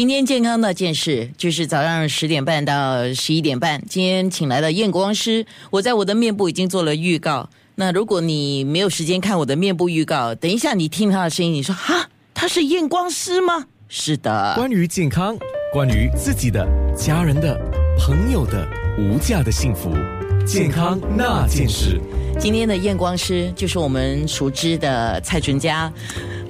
今天健康那件事就是早上十点半到十一点半。今天请来了验光师，我在我的面部已经做了预告。那如果你没有时间看我的面部预告，等一下你听他的声音，你说哈，他是验光师吗？是的。关于健康，关于自己的、家人的、朋友的无价的幸福，健康那件事。今天的验光师就是我们熟知的蔡淳佳。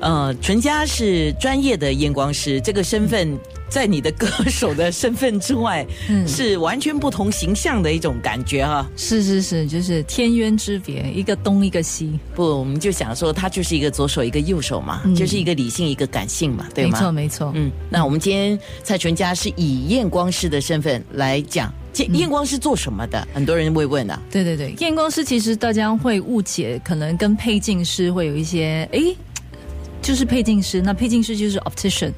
呃，纯佳是专业的验光师，这个身份在你的歌手的身份之外，嗯，是完全不同形象的一种感觉哈。是是是，就是天渊之别，一个东一个西。不，我们就想说，他就是一个左手一个右手嘛，就是一个理性一个感性嘛，对吗？没错没错。嗯，那我们今天蔡淳佳是以验光师的身份来讲，验验光师做什么的？很多人会问啊。对对对，验光师其实大家会误解，可能跟配镜师会有一些诶。就是配镜师，那配镜师就是 optician，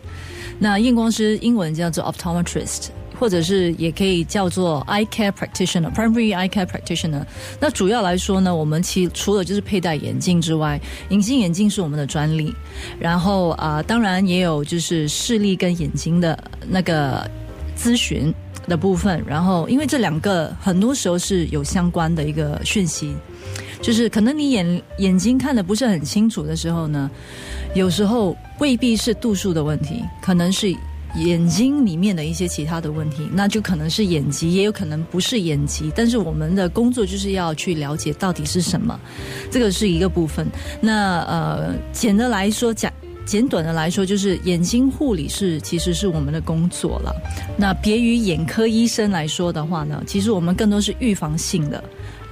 那验光师英文叫做 optometrist，或者是也可以叫做 eye care practitioner，primary eye care practitioner。那主要来说呢，我们其除了就是佩戴眼镜之外，隐形眼镜是我们的专利。然后啊，当然也有就是视力跟眼睛的那个咨询的部分。然后，因为这两个很多时候是有相关的一个讯息。就是可能你眼眼睛看的不是很清楚的时候呢，有时候未必是度数的问题，可能是眼睛里面的一些其他的问题，那就可能是眼疾，也有可能不是眼疾。但是我们的工作就是要去了解到底是什么，这个是一个部分。那呃，简的来说讲，简短的来说，就是眼睛护理是其实是我们的工作了。那别于眼科医生来说的话呢，其实我们更多是预防性的。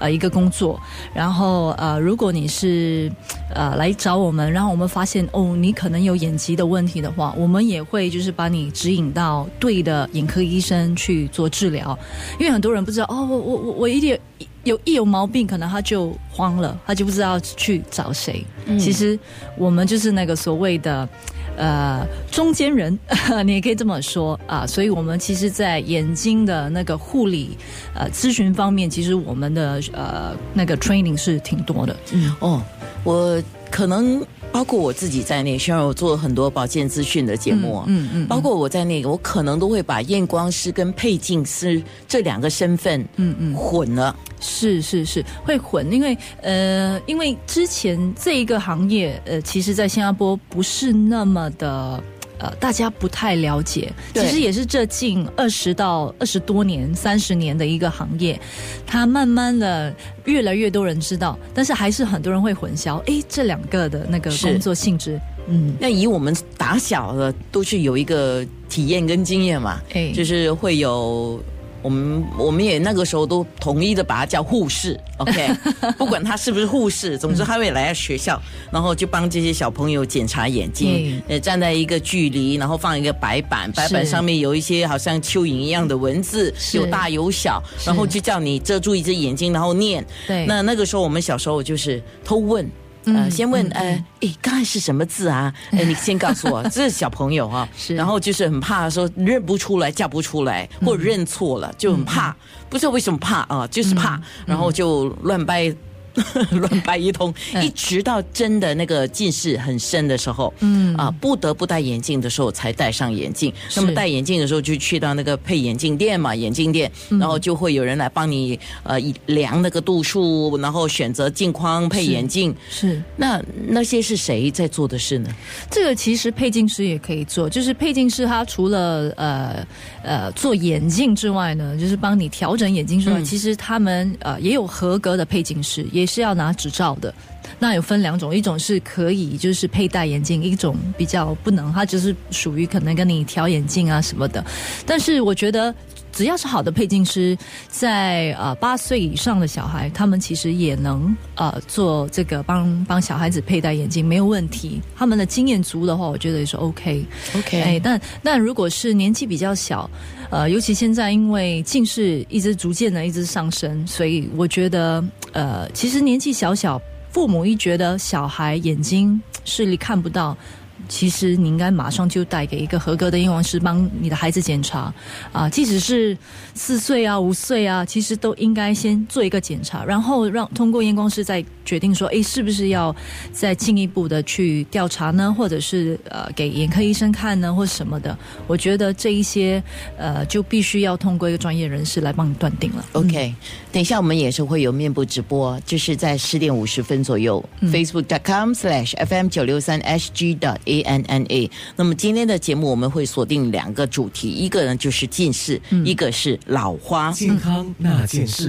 呃，一个工作，然后呃，如果你是呃来找我们，然后我们发现哦，你可能有眼疾的问题的话，我们也会就是把你指引到对的眼科医生去做治疗，因为很多人不知道哦，我我我我一点有一有毛病，可能他就慌了，他就不知道去找谁。其实我们就是那个所谓的。呃，中间人，你也可以这么说啊。所以，我们其实，在眼睛的那个护理呃咨询方面，其实我们的呃那个 training 是挺多的。嗯，哦，我可能。包括我自己在内，虽然我做了很多保健资讯的节目，嗯嗯，包括我在内，我可能都会把验光师跟配镜师这两个身份，嗯嗯，混了。是是是，会混，因为呃，因为之前这一个行业，呃，其实在新加坡不是那么的。呃，大家不太了解，其实也是这近二十到二十多年、三十年的一个行业，它慢慢的越来越多人知道，但是还是很多人会混淆，哎，这两个的那个工作性质，嗯，那以我们打小的都是有一个体验跟经验嘛，哎，就是会有。我们我们也那个时候都统一的把他叫护士，OK，不管他是不是护士，总之他会来学校，然后就帮这些小朋友检查眼睛，呃，站在一个距离，然后放一个白板，白板上面有一些好像蚯蚓一样的文字，有大有小，然后就叫你遮住一只眼睛，然后念。对，那那个时候我们小时候就是偷问。呃，先问，呃，诶，刚才是什么字啊？哎，你先告诉我，这是小朋友哈，然后就是很怕说认不出来，叫不出来，或者认错了，就很怕，不知道为什么怕啊，就是怕，然后就乱掰。乱掰一通，一直到真的那个近视很深的时候，嗯啊，不得不戴眼镜的时候才戴上眼镜。那么戴眼镜的时候就去到那个配眼镜店嘛，眼镜店，然后就会有人来帮你呃量那个度数，然后选择镜框配眼镜。是那那些是谁在做的事呢？这个其实配镜师也可以做，就是配镜师他除了呃呃做眼镜之外呢，就是帮你调整眼镜之外，其实他们呃也有合格的配镜师。也也是要拿执照的，那有分两种，一种是可以就是佩戴眼镜，一种比较不能，它就是属于可能跟你调眼镜啊什么的。但是我觉得只要是好的配镜师，在呃八岁以上的小孩，他们其实也能呃做这个帮帮小孩子佩戴眼镜没有问题。他们的经验足的话，我觉得也是 OK OK。哎，但但如果是年纪比较小，呃，尤其现在因为近视一直逐渐的一直上升，所以我觉得。呃，其实年纪小小，父母一觉得小孩眼睛视力看不到，其实你应该马上就带给一个合格的验光师帮你的孩子检查啊，即使是四岁啊、五岁啊，其实都应该先做一个检查，然后让通过验光师再。决定说，哎，是不是要再进一步的去调查呢？或者是呃给眼科医生看呢，或什么的？我觉得这一些呃就必须要通过一个专业人士来帮你断定了。OK，等一下我们也是会有面部直播，就是在十点五十分左右，Facebook.com/slash FM 九六三 SG 的 ANNA。那么今天的节目我们会锁定两个主题，一个呢就是近视，一个是老花健康那件事。